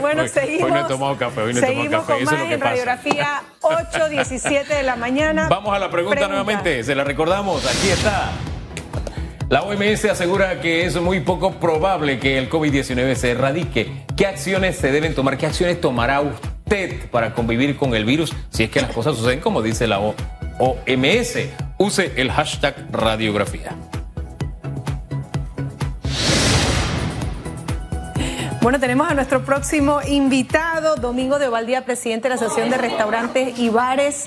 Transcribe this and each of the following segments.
bueno, seguimos. Hoy no he tomado café, hoy no he tomado café. Con Eso más es lo que en pasa. radiografía 8.17 de la mañana. Vamos a la pregunta, nuevamente, se la recordamos, aquí está. La OMS asegura que es muy poco probable que el COVID-19 se erradique. ¿Qué acciones se deben tomar? ¿Qué acciones tomará usted para convivir con el virus si es que las cosas suceden como dice la OMS? Use el hashtag radiografía. Bueno, tenemos a nuestro próximo invitado, Domingo de Valdía, presidente de la Asociación de Restaurantes y Bares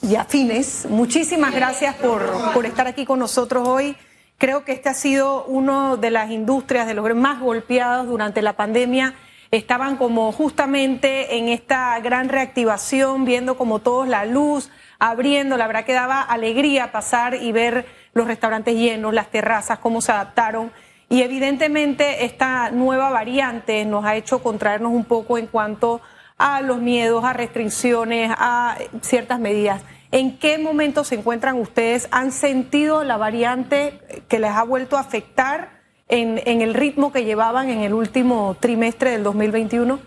y Afines. Muchísimas gracias por, por estar aquí con nosotros hoy. Creo que este ha sido uno de las industrias de los más golpeados durante la pandemia. Estaban como justamente en esta gran reactivación, viendo como todos la luz, abriendo. La verdad que daba alegría pasar y ver los restaurantes llenos, las terrazas, cómo se adaptaron. Y evidentemente esta nueva variante nos ha hecho contraernos un poco en cuanto a los miedos, a restricciones, a ciertas medidas. ¿En qué momento se encuentran ustedes? ¿Han sentido la variante que les ha vuelto a afectar en, el ritmo que llevaban en el último trimestre del 2021?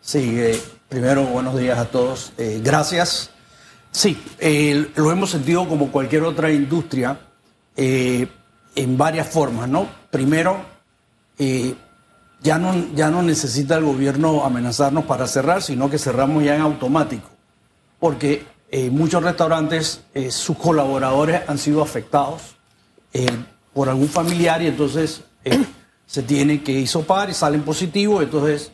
Sí, eh, primero buenos días a todos. Eh, gracias. Sí, eh, lo hemos sentido como cualquier otra industria en varias formas, ¿no? Primero, eh, ya, no, ya no necesita el gobierno amenazarnos para cerrar, sino que cerramos ya en automático, porque eh, muchos restaurantes, eh, sus colaboradores han sido afectados por algún familiar y entonces se tiene que hisopar y salen positivos, entonces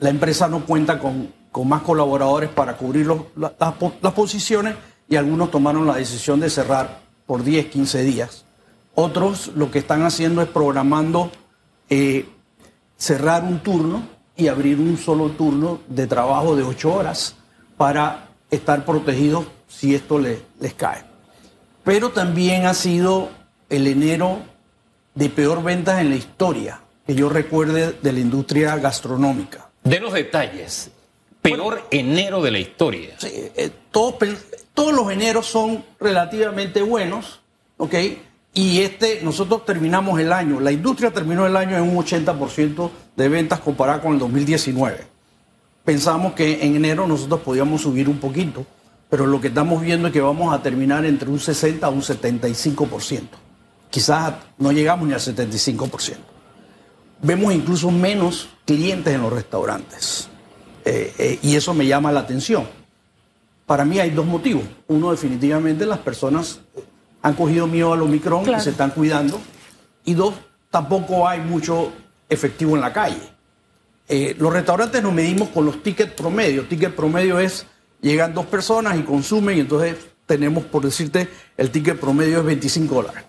la empresa no cuenta con, con más colaboradores para cubrir las posiciones y algunos tomaron la decisión de cerrar por 10, 15 días. Otros lo que están haciendo es programando eh, cerrar un turno y abrir un solo turno de trabajo de 8 horas para estar protegidos si esto le- les cae. Pero también ha sido el enero de peor ventas en la historia que yo recuerde de la industria gastronómica. Denos detalles. Peor enero de la historia. Sí, eh, todos los eneros son relativamente buenos, ¿ok? Y este, nosotros terminamos el año, la industria terminó el año en un 80% de ventas comparado con el 2019. Pensamos que en enero nosotros podíamos subir un poquito, pero lo que estamos viendo es que vamos a terminar entre un 60 a un 75%. Quizás no llegamos ni al 75%. Vemos incluso menos clientes en los restaurantes. Eh, eh, y eso me llama la atención. Para mí hay dos motivos. Uno, definitivamente, las personas han cogido miedo al Omicron Claro. y se están cuidando. Y dos, tampoco hay mucho efectivo en la calle. Eh, los restaurantes nos medimos con los tickets promedio. Ticket promedio es, llegan dos personas y consumen, y entonces tenemos, por decirte, el ticket promedio es 25 dólares.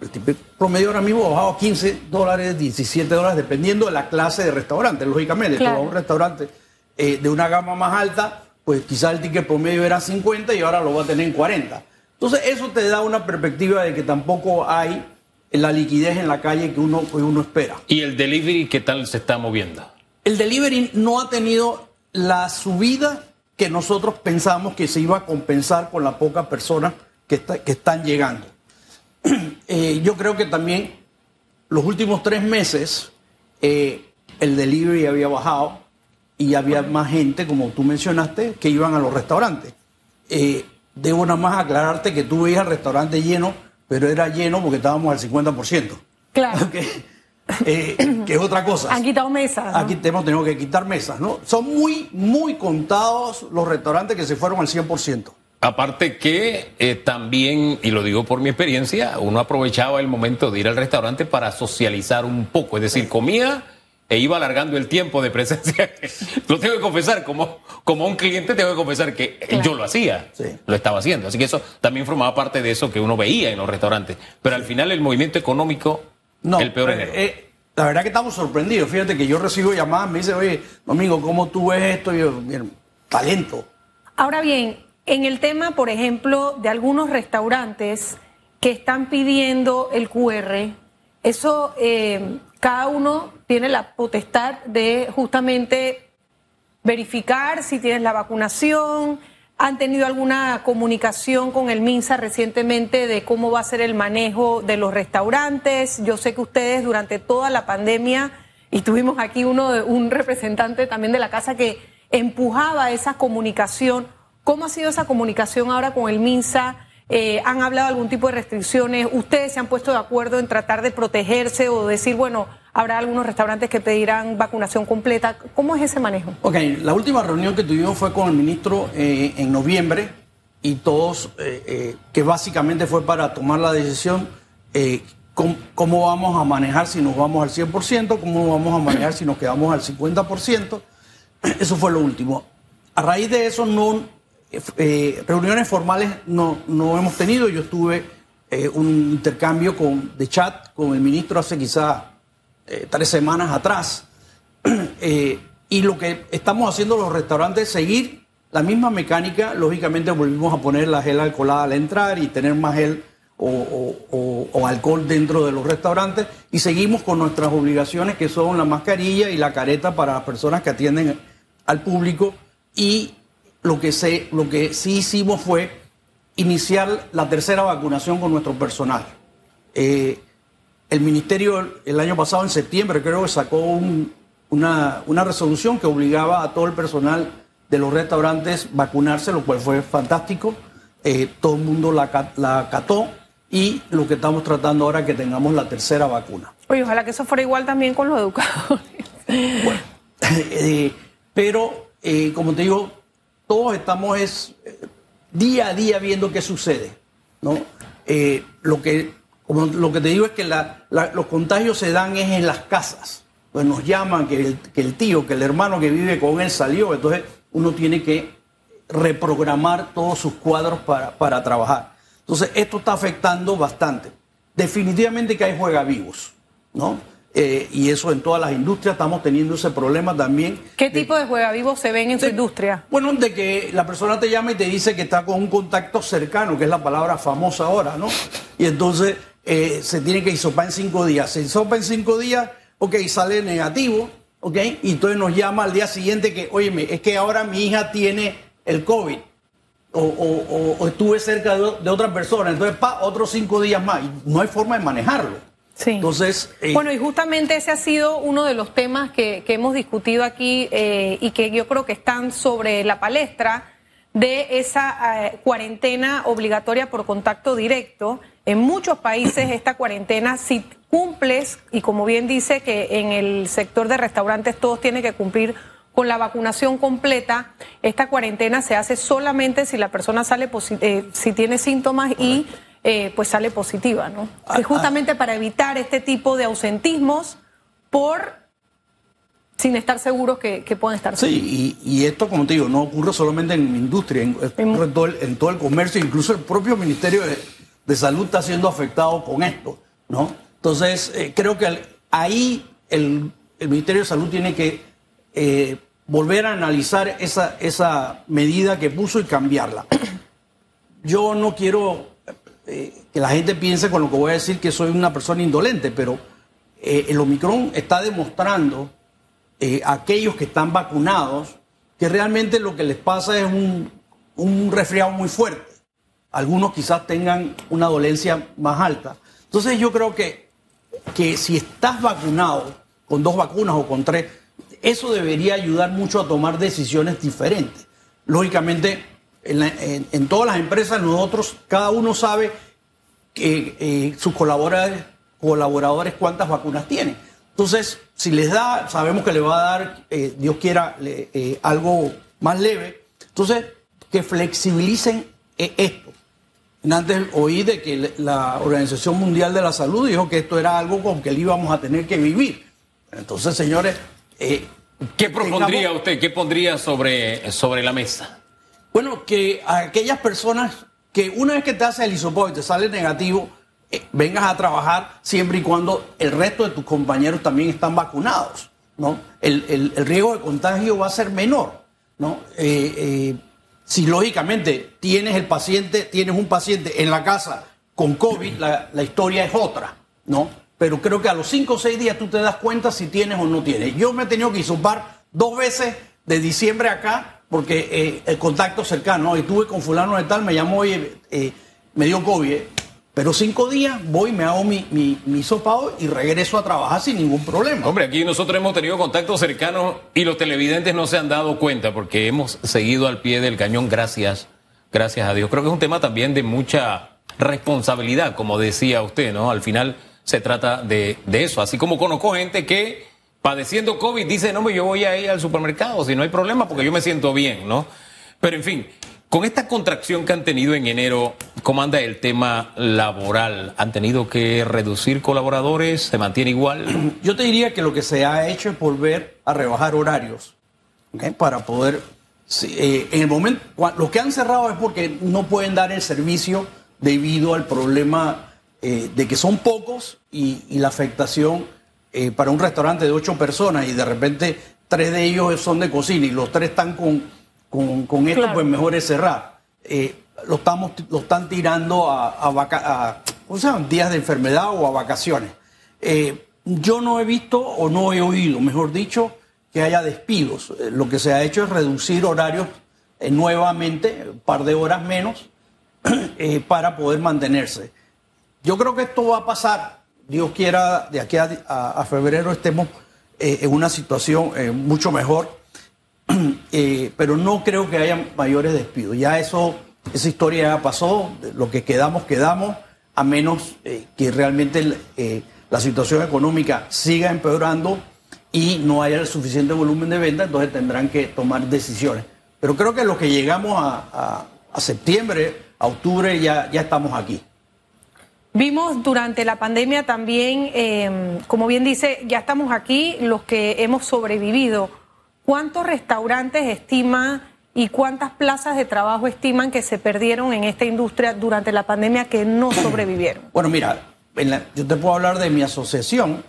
El ticket promedio ahora mismo ha bajado a 15 dólares, 17 dólares, dependiendo de la clase de restaurante, lógicamente. Claro. Vas a un restaurante eh, de una gama más alta, pues quizás el ticket promedio era 50 y ahora lo va a tener en 40. Entonces, eso te da una perspectiva de que tampoco hay la liquidez en la calle que uno, que uno espera. ¿Y el delivery qué tal se está moviendo? El delivery no ha tenido la subida que nosotros pensamos que se iba a compensar con las pocas personas que, está- que están llegando. Eh, yo creo que también los últimos tres meses eh, el delivery había bajado y había más gente, como tú mencionaste, que iban a los restaurantes. Eh, debo nada más aclararte que tú veías el restaurante lleno, pero era lleno porque estábamos al 50%. Claro. Eh, que es otra cosa. Han quitado mesas. ¿no? Aquí hemos tenido que quitar mesas, ¿no? Son muy, muy contados los restaurantes que se fueron al 100%. Aparte que eh, también, y lo digo por mi experiencia, uno aprovechaba el momento de ir al restaurante para socializar un poco, es decir, comía e iba alargando el tiempo de presencia. lo tengo que confesar, como, como un cliente tengo que confesar que Claro. yo lo hacía, Sí. lo estaba haciendo. Así que eso también formaba parte de eso que uno veía en los restaurantes. Pero al final el movimiento económico, No, el peor eh, enero. eh, la verdad que estamos sorprendidos. Fíjate que yo recibo llamadas, me dice, oye, Domingo, ¿cómo tú ves esto? Y yo, "Mira, talento. Ahora bien, en el tema, por ejemplo, de algunos restaurantes que están pidiendo el QR, eso eh, cada uno tiene la potestad de justamente verificar si tienes la vacunación. ¿Han tenido alguna comunicación con el MINSA recientemente de cómo va a ser el manejo de los restaurantes? Yo sé que ustedes durante toda la pandemia y tuvimos aquí uno un representante también de la casa que empujaba esa comunicación. ¿Cómo ha sido esa comunicación ahora con el MINSA? Eh, ¿Han hablado de algún tipo de restricciones? ¿Ustedes se han puesto de acuerdo en tratar de protegerse o decir, bueno, habrá algunos restaurantes que pedirán vacunación completa? ¿Cómo es ese manejo? Ok, la última reunión que tuvimos fue con el ministro eh, en noviembre y todos, eh, que básicamente fue para tomar la decisión cómo, vamos a manejar si nos vamos al 100%, cómo vamos a manejar si nos quedamos al 50%. Eso fue lo último. A raíz de eso, no, eh, reuniones formales no, no, hemos tenido. Yo estuve eh, un intercambio con, de chat con el ministro hace quizá eh, tres semanas atrás. y lo que estamos haciendo los restaurantes es seguir la misma mecánica. Lógicamente volvimos a poner la gel alcoholada al entrar y tener más gel o, alcohol dentro de los restaurantes y seguimos con nuestras obligaciones que son la mascarilla y la careta para las personas que atienden al público y lo que, se, lo que sí hicimos fue iniciar la tercera vacunación con nuestro personal. Eh, el ministerio el año pasado, en septiembre, creo que sacó una, una, resolución que obligaba a todo el personal de los restaurantes vacunarse, lo cual fue fantástico. Eh, todo el mundo la, la acató y lo que estamos tratando ahora es que tengamos la tercera vacuna. Oye, ojalá que eso fuera igual también con los educadores. Bueno, eh, pero eh, como te digo, todos estamos es, eh, día a día viendo qué sucede. ¿no? lo, que, como, lo que te digo es que los contagios se dan es en las casas. Pues nos llaman que el, que el tío, que el hermano que vive con él salió, entonces uno tiene que reprogramar todos sus cuadros para, para trabajar. Entonces, esto está afectando bastante. Definitivamente que hay juega vivos, ¿no? Eh, y eso en todas las industrias estamos teniendo ese problema también. ¿Qué tipo de juega vivos se ven en su industria? Bueno, de que la persona te llama y te dice que está con un contacto cercano, que es la palabra famosa ahora, ¿no? Y entonces eh, se tiene que hisopar en cinco días. Se hisopa en cinco días, ok, sale negativo, ok, y entonces nos llama al día siguiente que, oye, es que ahora mi hija tiene el COVID o, estuve cerca de, otra persona, entonces pa, otros cinco días más. Y no hay forma de manejarlo. Sí. Entonces, eh, bueno, y justamente ese ha sido uno de los temas que, hemos discutido aquí eh, y que yo creo que están sobre la palestra de esa eh, cuarentena obligatoria por contacto directo. En muchos países esta cuarentena, si cumples, y como bien dice que en el sector de restaurantes todos tienen que cumplir con la vacunación completa, esta cuarentena se hace solamente si la persona sale eh, si tiene síntomas y eh, pues sale positiva, ¿no? Ah, justamente ah. para evitar este tipo de ausentismos por sin estar seguros que, pueden estar. Sí, y, esto, como te digo, no ocurre solamente en la industria, en, todo, el, comercio, incluso el propio Ministerio de, Salud está siendo afectado con esto, ¿no? Entonces, eh, creo que ahí el, Ministerio de Salud tiene que volver a analizar esa, esa medida que puso y cambiarla. Yo no quiero eh, que la gente piense con lo que voy a decir que soy una persona indolente, pero eh, el Omicron está demostrando eh, a aquellos que están vacunados que realmente lo que les pasa es un, un resfriado muy fuerte. Algunos quizás tengan una dolencia más alta. Entonces yo creo que, que si estás vacunado con dos vacunas o con tres, eso debería ayudar mucho a tomar decisiones diferentes. Lógicamente, en, todas las empresas nosotros, cada uno sabe que eh, sus colaboradores, colaboradores cuántas vacunas tienen. Entonces, si les da, sabemos que le va a dar, eh, Dios quiera, eh, algo más leve. Entonces, que flexibilicen esto. Antes oí de que la Organización Mundial de la Salud dijo que esto era algo con que le íbamos a tener que vivir. Entonces, señores, ¿Qué propondría usted? ¿Qué pondría sobre, sobre la mesa? Bueno, que aquellas personas que una vez que te hace el hisopo y te sale negativo, eh, vengas a trabajar siempre y cuando el resto de tus compañeros también están vacunados, ¿no? El, riesgo de contagio va a ser menor, ¿no? Eh, si lógicamente tienes el paciente, tienes un paciente en la casa con COVID, la, la historia es otra, ¿no? pero creo que a los 5 o 6 días tú te das cuenta si tienes o no tienes. Yo me he tenido que isopar dos veces de diciembre acá porque eh, el contacto cercano, y tuve con fulano de tal, me llamó y eh, me dio COVID. Pero cinco días voy, me hago mi, mi, mi sopado y regreso a trabajar sin ningún problema. Hombre, aquí nosotros hemos tenido contactos cercanos y los televidentes no se han dado cuenta porque hemos seguido al pie del cañón, gracias, gracias a Dios. Creo que es un tema también de mucha responsabilidad, como decía usted, ¿no? Al final se trata de, de eso. Así como conozco gente que padeciendo COVID dice, no, yo voy a ir al supermercado si no hay problema porque yo me siento bien, ¿no? Pero en fin, con esta contracción que han tenido en enero, ¿cómo anda el tema laboral? ¿Han tenido que reducir colaboradores? ¿Se mantiene igual? Yo te diría que lo que se ha hecho es volver a rebajar horarios para poder... Eh, en el momento, los que han cerrado es porque no pueden dar el servicio debido al problema eh, de que son pocos y, la afectación eh, para un restaurante de ocho personas y de repente tres de ellos son de cocina y los tres están con con, esto, pues mejor es cerrar. Eh, lo, estamos, lo están tirando a, a, o sea, días de enfermedad o a vacaciones. Eh, yo no he visto o no he oído, mejor dicho, que haya despidos. Lo que se ha hecho es reducir horarios nuevamente, un par de horas menos, para poder mantenerse. Yo creo que esto va a pasar, Dios quiera, de aquí a, febrero estemos en una situación mucho mejor Eh, pero no creo que haya mayores despidos. Ya eso, esa historia ya pasó, lo que quedamos, quedamos, a menos eh, que realmente eh, la situación económica siga empeorando y no haya el suficiente volumen de venta, entonces tendrán que tomar decisiones. Pero creo que lo que llegamos a, septiembre, a octubre, ya, ya estamos aquí. Vimos durante la pandemia también, como bien dice, ya estamos aquí los que hemos sobrevivido ¿Cuántos restaurantes estima y cuántas plazas de trabajo estiman que se perdieron en esta industria durante la pandemia que no sobrevivieron? Bueno, mira, yo te puedo hablar de mi asociación.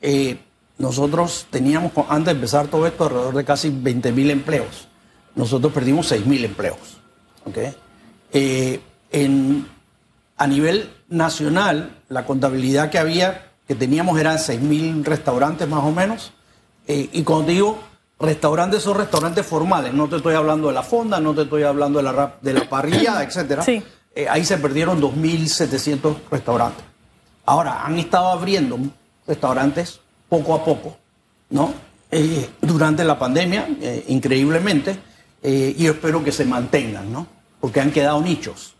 Eh, nosotros teníamos, antes de empezar todo esto, alrededor de casi 20 mil empleos. Nosotros perdimos 6 mil empleos. Eh, a nivel nacional, la contabilidad que había, que teníamos eran 6 mil restaurantes más o menos. Eh, y cuando digo Restaurantes son restaurantes formales, no te estoy hablando de la fonda, no te estoy hablando de la, de la parrilla, etcétera. Sí. Eh, ahí se perdieron 2.700 restaurantes. Ahora, han estado abriendo restaurantes poco a poco, ¿no? Eh, durante la pandemia, increíblemente, y yo espero que se mantengan, ¿no? Porque han quedado nichos.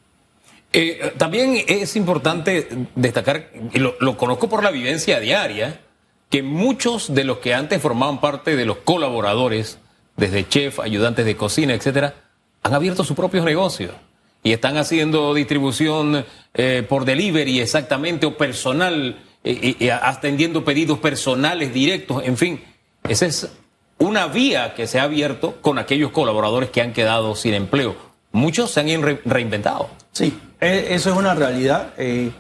También es importante destacar, lo, lo conozco por la vivencia diaria, que muchos de los que antes formaban parte de los colaboradores, desde chef, ayudantes de cocina, etcétera, han abierto sus propios negocios y están haciendo distribución eh, por delivery exactamente o personal, eh, atendiendo pedidos personales directos, en fin, esa es una vía que se ha abierto con aquellos colaboradores que han quedado sin empleo. Muchos se han reinventado. Sí, eso es una realidad. Eh,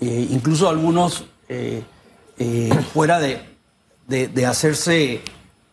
incluso algunos eh, fuera de, de, hacerse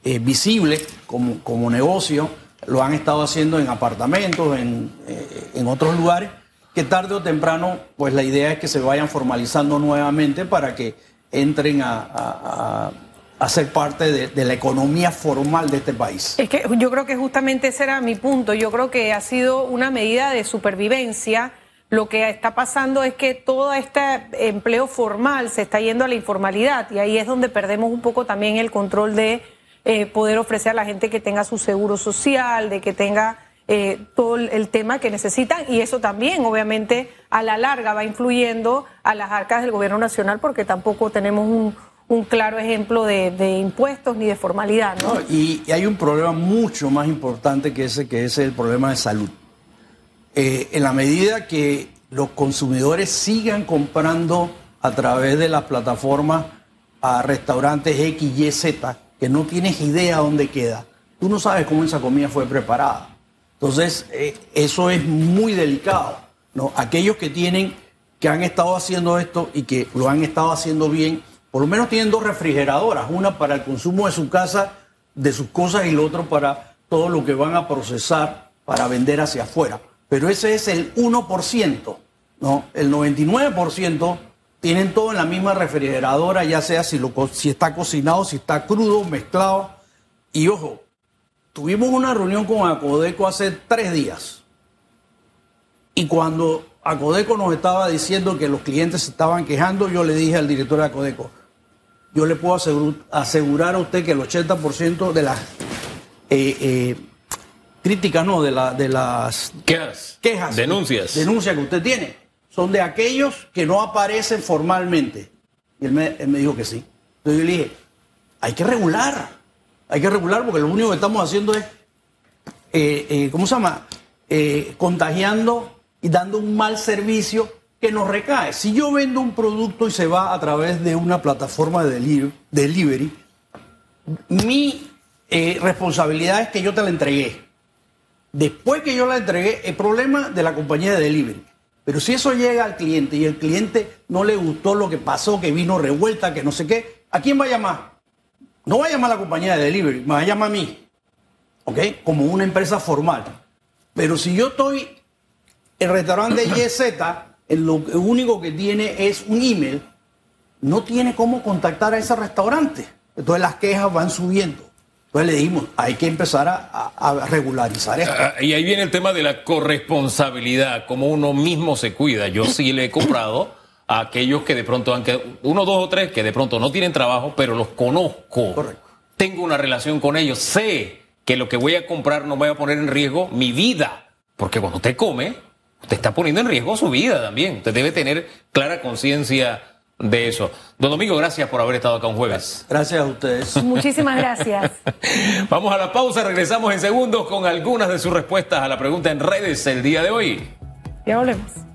eh, visible como, como, negocio, lo han estado haciendo en apartamentos, en, eh, en, otros lugares, que tarde o temprano, pues la idea es que se vayan formalizando nuevamente para que entren a, a, ser parte de, de, la economía formal de este país. Es que yo creo que justamente ese era mi punto. Yo creo que ha sido una medida de supervivencia lo que está pasando es que todo este empleo formal se está yendo a la informalidad y ahí es donde perdemos un poco también el control de eh, poder ofrecer a la gente que tenga su seguro social, de que tenga eh, todo el tema que necesitan y eso también obviamente a la larga va influyendo a las arcas del gobierno nacional porque tampoco tenemos un, claro ejemplo de, impuestos ni de formalidad. ¿no? y, y hay un problema mucho más importante que ese, que es el problema de salud. Eh, en la medida que los consumidores sigan comprando a través de las plataformas a restaurantes X, Y, Z, que no tienes idea dónde queda, tú no sabes cómo esa comida fue preparada. Entonces, eh, eso es muy delicado. Aquellos que tienen, que han estado haciendo esto y que lo han estado haciendo bien, por lo menos tienen dos refrigeradoras, una para el consumo de su casa, de sus cosas, y la otra para todo lo que van a procesar para vender hacia afuera pero ese es el 1%, ¿no? El 99% tienen todo en la misma refrigeradora, ya sea si, está cocinado, si está crudo, mezclado. Y ojo, tuvimos una reunión con Acodeco hace tres días. Y cuando Acodeco nos estaba diciendo que los clientes se estaban quejando, yo le dije al director de Acodeco, yo le puedo asegurar a usted que el 80% de las eh, eh, críticas, no, de, la, de las quejas, quejas, denuncias. denuncias que usted tiene, son de aquellos que no aparecen formalmente. Y él me, dijo que sí. Entonces yo le dije, hay que regular, hay que regular porque lo único que estamos haciendo es, eh, ¿cómo se llama? contagiando y dando un mal servicio que nos recae. Si yo vendo un producto y se va a través de una plataforma de delivery, mi eh, responsabilidad es que yo te la entregué. Después que yo la entregué, el problema de la compañía de delivery. Pero si eso llega al cliente y el cliente no le gustó lo que pasó, que vino revuelta, que no sé qué, ¿a quién va a llamar? No va a llamar a la compañía de delivery, me va a llamar a mí. ¿Ok? Como una empresa formal. Pero si yo estoy el restaurante YZ, lo único que tiene es un email, no tiene cómo contactar a ese restaurante. Entonces las quejas van subiendo. Entonces le dijimos, hay que empezar a, regularizar esto. Ah, y ahí viene el tema de la corresponsabilidad, como uno mismo se cuida. Yo sí le he comprado a aquellos que de pronto han quedado, uno, dos o tres que de pronto no tienen trabajo, pero los conozco. Correcto. Tengo una relación con ellos, sé que lo que voy a comprar no voy a poner en riesgo mi vida. Porque cuando usted come, usted está poniendo en riesgo su vida también. Usted debe tener clara conciencia de eso. Don Domingo, gracias por haber estado acá un jueves. Gracias a ustedes. Muchísimas gracias. Vamos a la pausa, regresamos en segundos con algunas de sus respuestas a la pregunta en redes el día de hoy. Ya volvemos.